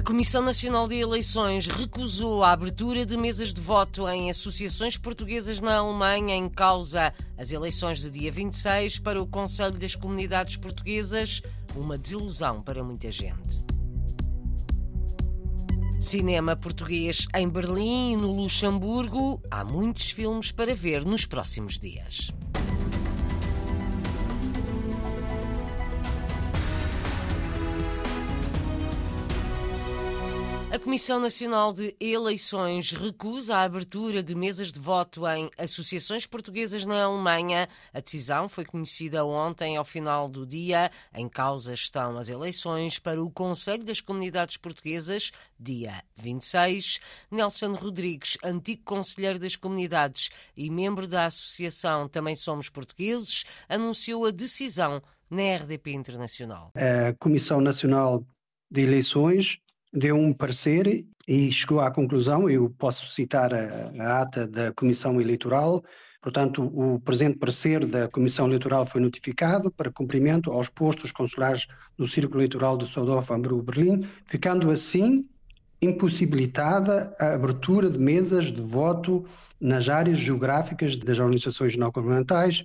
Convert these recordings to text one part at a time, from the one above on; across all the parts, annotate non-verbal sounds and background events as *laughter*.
A Comissão Nacional de Eleições recusou a abertura de mesas de voto em associações portuguesas na Alemanha em causa as eleições de dia 26 para o Conselho das Comunidades Portuguesas, uma desilusão para muita gente. Cinema português em Berlim e no Luxemburgo. Há muitos filmes para ver nos próximos dias. A Comissão Nacional de Eleições recusa a abertura de mesas de voto em associações portuguesas na Alemanha. A decisão foi conhecida ontem ao final do dia. Em causa estão as eleições para o Conselho das Comunidades Portuguesas, dia 26. Nelson Rodrigues, antigo conselheiro das comunidades e membro da Associação Também Somos Portugueses, anunciou a decisão na RDP Internacional. A Comissão Nacional de Eleições deu um parecer e chegou à conclusão, eu posso citar a, a, ata da Comissão Eleitoral, portanto, o presente parecer da Comissão Eleitoral foi notificado para cumprimento aos postos consulares do Círculo Eleitoral de Sodorf, Hamburgo, Berlim, ficando assim impossibilitada a abertura de mesas de voto nas áreas geográficas das organizações não governamentais,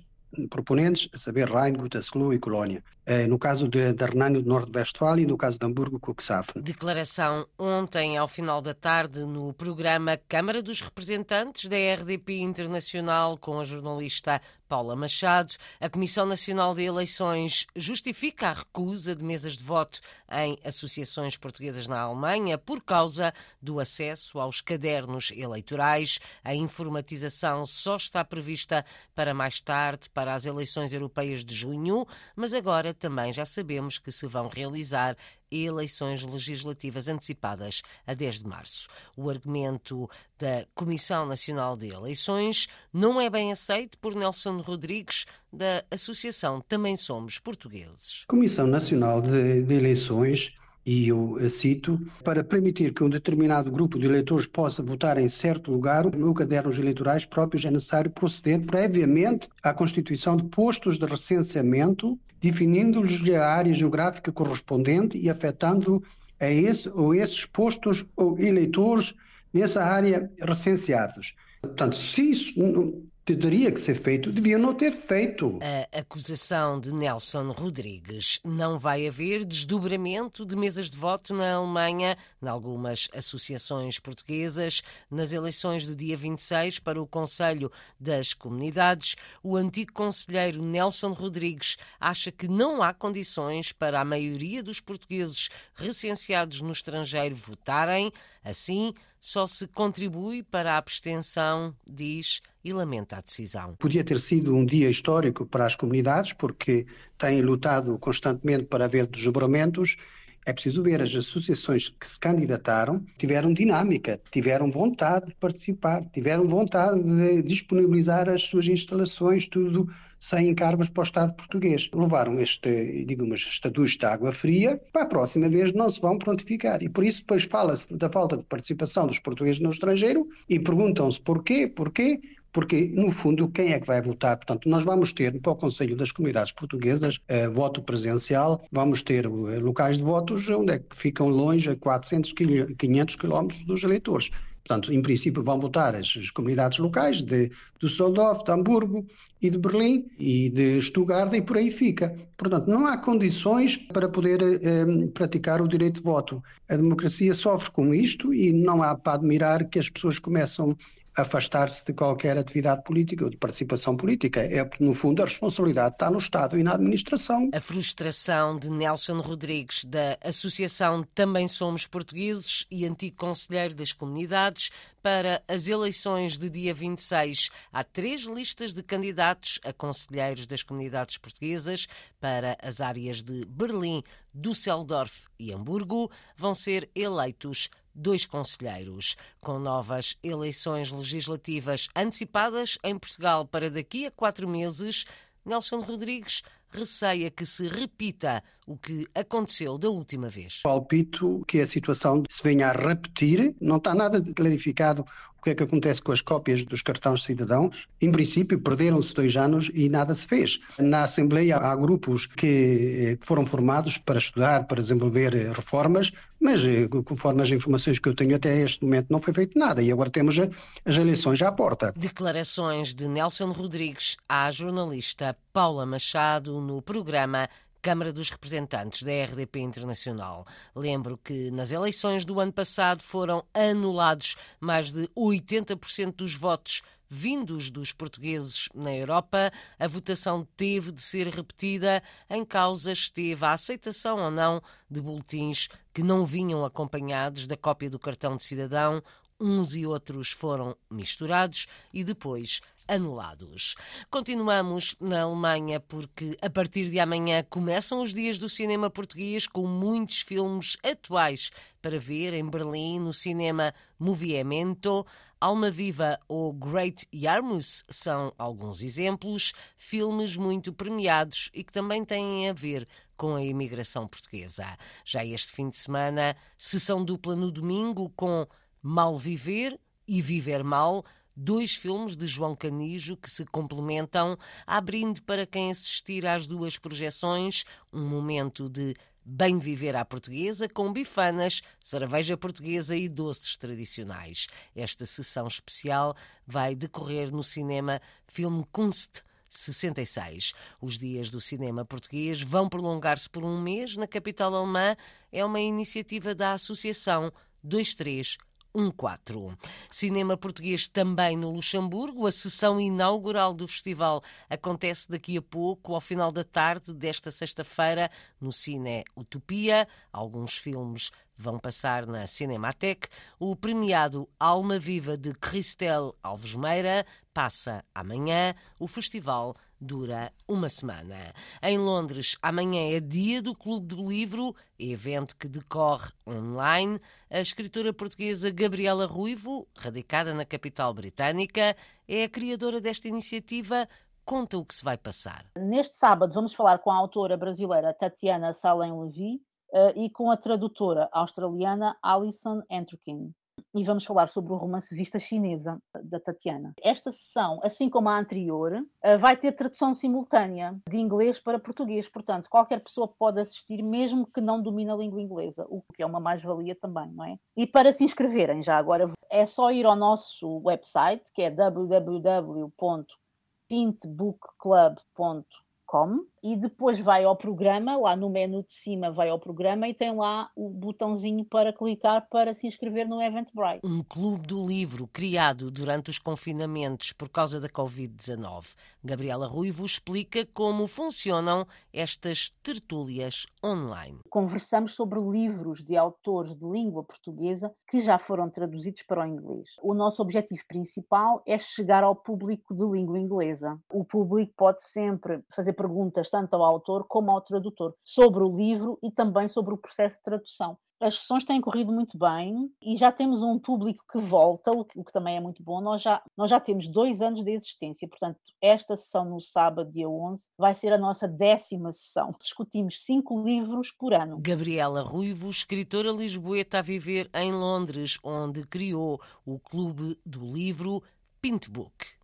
proponentes, a saber Rhein, Gütersloh e Colónia. Eh, no caso de, da Renânia do Norte-Westfália e no caso de Hamburgo, Cuxhaven. Declaração ontem, ao final da tarde, no programa Câmara dos Representantes da RDP Internacional, com a jornalista Paula Machado. A Comissão Nacional de Eleições justifica a recusa de mesas de voto em associações portuguesas na Alemanha por causa do acesso aos cadernos eleitorais. A informatização só está prevista para mais tarde, para as eleições europeias de junho, mas agora também já sabemos que se vão realizar eleições legislativas antecipadas a 10 de março. O argumento da Comissão Nacional de Eleições não é bem aceito por Nelson Rodrigues, da Associação Também Somos Portugueses. Comissão Nacional de, de Eleições e eu cito, para permitir que um determinado grupo de eleitores possa votar em certo lugar, no cadernos eleitorais próprios é necessário proceder previamente à constituição de postos de recenseamento, definindo-lhes a área geográfica correspondente e afetando a esse ou esses postos ou eleitores nessa área recenseados. Portanto, se isso teria que ser feito, deviam não ter feito. A acusação de Nelson Rodrigues. Não vai haver desdobramento de mesas de voto na Alemanha, em algumas associações portuguesas, nas eleições de dia 26 para o Conselho das Comunidades. O antigo conselheiro Nelson Rodrigues acha que não há condições para a maioria dos portugueses recenseados no estrangeiro votarem. Assim, só se contribui para a abstenção, diz e lamenta a decisão. Podia ter sido um dia histórico para as comunidades, porque têm lutado constantemente para haver desdobramentos. É preciso ver as associações que se candidataram tiveram dinâmica, tiveram vontade de participar, tiveram vontade de disponibilizar as suas instalações, tudo sem encargos para o Estado português. Levaram este, digamos, estatuto de água fria, para a próxima vez não se vão prontificar. E por isso depois fala-se da falta de participação dos portugueses no estrangeiro e perguntam-se porquê, porquê, porque, no fundo, quem é que vai votar? Portanto, nós vamos ter para o Conselho das Comunidades Portuguesas eh, voto presencial, vamos ter eh, locais de votos onde é que ficam longe a 400, 500 quilómetros dos eleitores. Portanto, em princípio, vão votar as, as comunidades locais de Düsseldorf, de Hamburgo e de Berlim e de Stuttgart e por aí fica. Portanto, não há condições para poder eh, praticar o direito de voto. A democracia sofre com isto e não há para admirar que as pessoas começam afastar-se de qualquer atividade política ou de participação política. É no fundo, a responsabilidade está no Estado e na administração. A frustração de Nelson Rodrigues, da Associação Também Somos Portugueses e antigo conselheiro das comunidades, para as eleições de dia 26. Há três listas de candidatos a conselheiros das comunidades portuguesas para as áreas de Berlim, Düsseldorf e Hamburgo. Vão ser eleitos dois conselheiros. Com novas eleições legislativas antecipadas em Portugal para daqui a quatro meses, Nelson Rodrigues receia que se repita o que aconteceu da última vez. Palpito que a situação se venha a repetir, não está nada clarificado que é que acontece com as cópias dos cartões cidadãos? Em princípio, perderam-se dois anos e nada se fez. Na Assembleia há grupos que foram formados para estudar, para desenvolver reformas, mas conforme as informações que eu tenho até este momento não foi feito nada e agora temos as eleições à porta. Declarações de Nelson Rodrigues à jornalista Paula Machado no programa Câmara dos Representantes da RDP Internacional. Lembro que nas eleições do ano passado foram anulados mais de 80% dos votos vindos dos portugueses na Europa. A votação teve de ser repetida. Em causa esteve a aceitação ou não de boletins que não vinham acompanhados da cópia do cartão de cidadão. Uns e outros foram misturados e depois anulados. Continuamos na Alemanha porque a partir de amanhã começam os dias do cinema português com muitos filmes atuais para ver em Berlim no cinema Movimento. Alma Viva ou Great Yarmouth são alguns exemplos, filmes muito premiados e que também têm a ver com a imigração portuguesa. Já este fim de semana, sessão dupla no domingo com Mal Viver e Viver Mal, dois filmes de João Canijo que se complementam, abrindo para quem assistir às duas projeções um momento de bem viver à portuguesa com bifanas, cerveja portuguesa e doces tradicionais. Esta sessão especial vai decorrer no cinema Filme Kunst 66. Os dias do cinema português vão prolongar-se por um mês na capital alemã. É uma iniciativa da Associação 23 14. Cinema português também no Luxemburgo. A sessão inaugural do festival acontece daqui a pouco, ao final da tarde desta sexta-feira, no Cine Utopia. Alguns filmes vão passar na Cinemateque. O premiado Alma Viva de Cristel Alves Meira passa amanhã. O festival dura uma semana. Em Londres, amanhã é dia do Clube do Livro, evento que decorre online. A escritora portuguesa Gabriela Ruivo, radicada na capital britânica, é a criadora desta iniciativa. Conta o que se vai passar. Neste sábado vamos falar com a autora brasileira Tatiana Salem Levy uh, e com a tradutora australiana Alison Entrukin e vamos falar sobre o romance Vista Chinesa, da Tatiana. Esta sessão, assim como a anterior, eh, vai ter tradução simultânea de inglês para português, portanto, qualquer pessoa pode assistir, mesmo que não domine a língua inglesa, o que é uma mais-valia também, não é? E para se inscreverem, já agora, é só ir ao nosso website, que é www.pintbookclub.com e depois vai ao programa, lá no menu de cima vai ao programa e tem lá o botãozinho para clicar para se inscrever no Eventbrite. Um clube do livro criado durante os confinamentos por causa da Covid-19. Gabriela Ruivo explica como funcionam estas tertúlias online. Conversamos sobre livros de autores de língua portuguesa que já foram traduzidos para o inglês. O nosso objetivo principal é chegar ao público de língua inglesa. O público pode sempre fazer perguntas tanto ao autor como ao tradutor sobre o livro e também sobre o processo de tradução. As sessões têm corrido muito bem e já temos um público que volta, o que, o que, também é muito bom. Nós já, nós já temos dois anos de existência, portanto, esta sessão no sábado, dia 11, vai ser a nossa décima sessão. Discutimos cinco livros por ano. Gabriela Ruivo, escritora lisboeta a viver em Londres, onde criou o Clube do Livro Pint Book.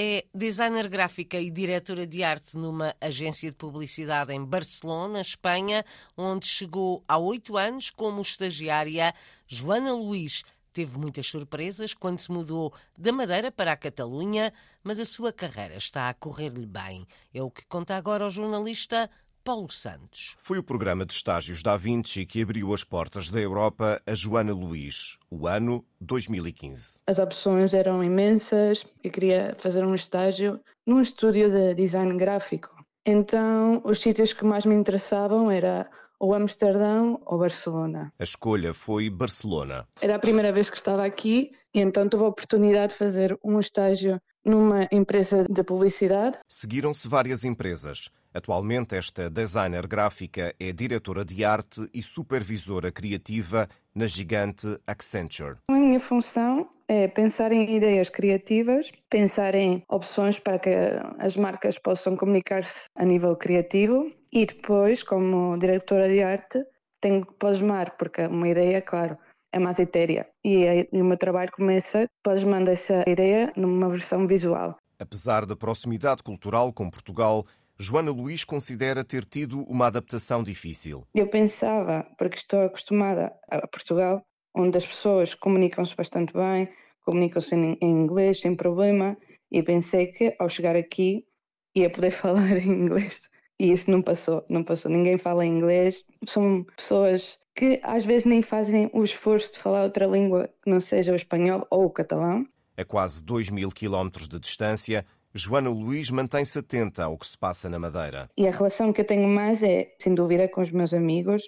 É designer gráfica e diretora de arte numa agência de publicidade em Barcelona, Espanha, onde chegou há oito anos como estagiária. Joana Luís teve muitas surpresas quando se mudou da Madeira para a Catalunha, mas a sua carreira está a correr-lhe bem. É o que conta agora o jornalista Paulo Santos. Foi o programa de estágios da Vinci que abriu as portas da Europa a Joana Luís, o ano 2015. As opções eram imensas. Eu queria fazer um estágio num estúdio de design gráfico. Então, os sítios que mais me interessavam era ou Amsterdão ou Barcelona. A escolha foi Barcelona. Era a primeira vez que estava aqui e então tive a oportunidade de fazer um estágio numa empresa de publicidade. Seguiram-se várias empresas. Atualmente, esta designer gráfica é diretora de arte e supervisora criativa na gigante Accenture. A minha função é pensar em ideias criativas, pensar em opções para que as marcas possam comunicar-se a nível criativo e depois, como diretora de arte, tenho que plasmar, porque uma ideia, claro, é mais etérea. E, aí, o meu trabalho começa, depois manda essa ideia numa versão visual. Apesar da proximidade cultural com Portugal, Joana Luís considera ter tido uma adaptação difícil. Eu pensava, porque estou acostumada a Portugal, onde as pessoas comunicam-se bastante bem, comunicam-se em inglês sem problema, e pensei que ao chegar aqui ia poder *laughs* falar em inglês. E isso não passou, não passou. Ninguém fala inglês. São pessoas que às vezes nem fazem o esforço de falar outra língua que não seja o espanhol ou o catalão. A quase 2 mil quilómetros de distância, Joana Luís mantém-se atenta ao que se passa na Madeira. E a relação que eu tenho mais é, sem dúvida, com os meus amigos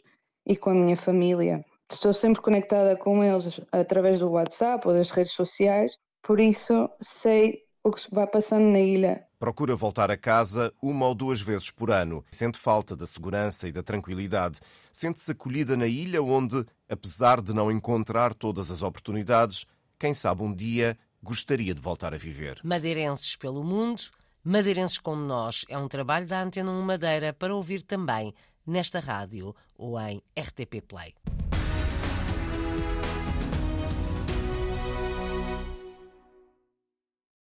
e com a minha família. Estou sempre conectada com eles através do WhatsApp ou das redes sociais, por isso sei o que se vai passando na ilha. Procura voltar a casa uma ou duas vezes por ano. Sente falta da segurança e da tranquilidade. Sente-se acolhida na ilha onde, apesar de não encontrar todas as oportunidades, quem sabe um dia gostaria de voltar a viver. Madeirenses pelo mundo, madeirenses como nós, é um trabalho da Antena 1 Madeira para ouvir também nesta rádio ou em RTP Play.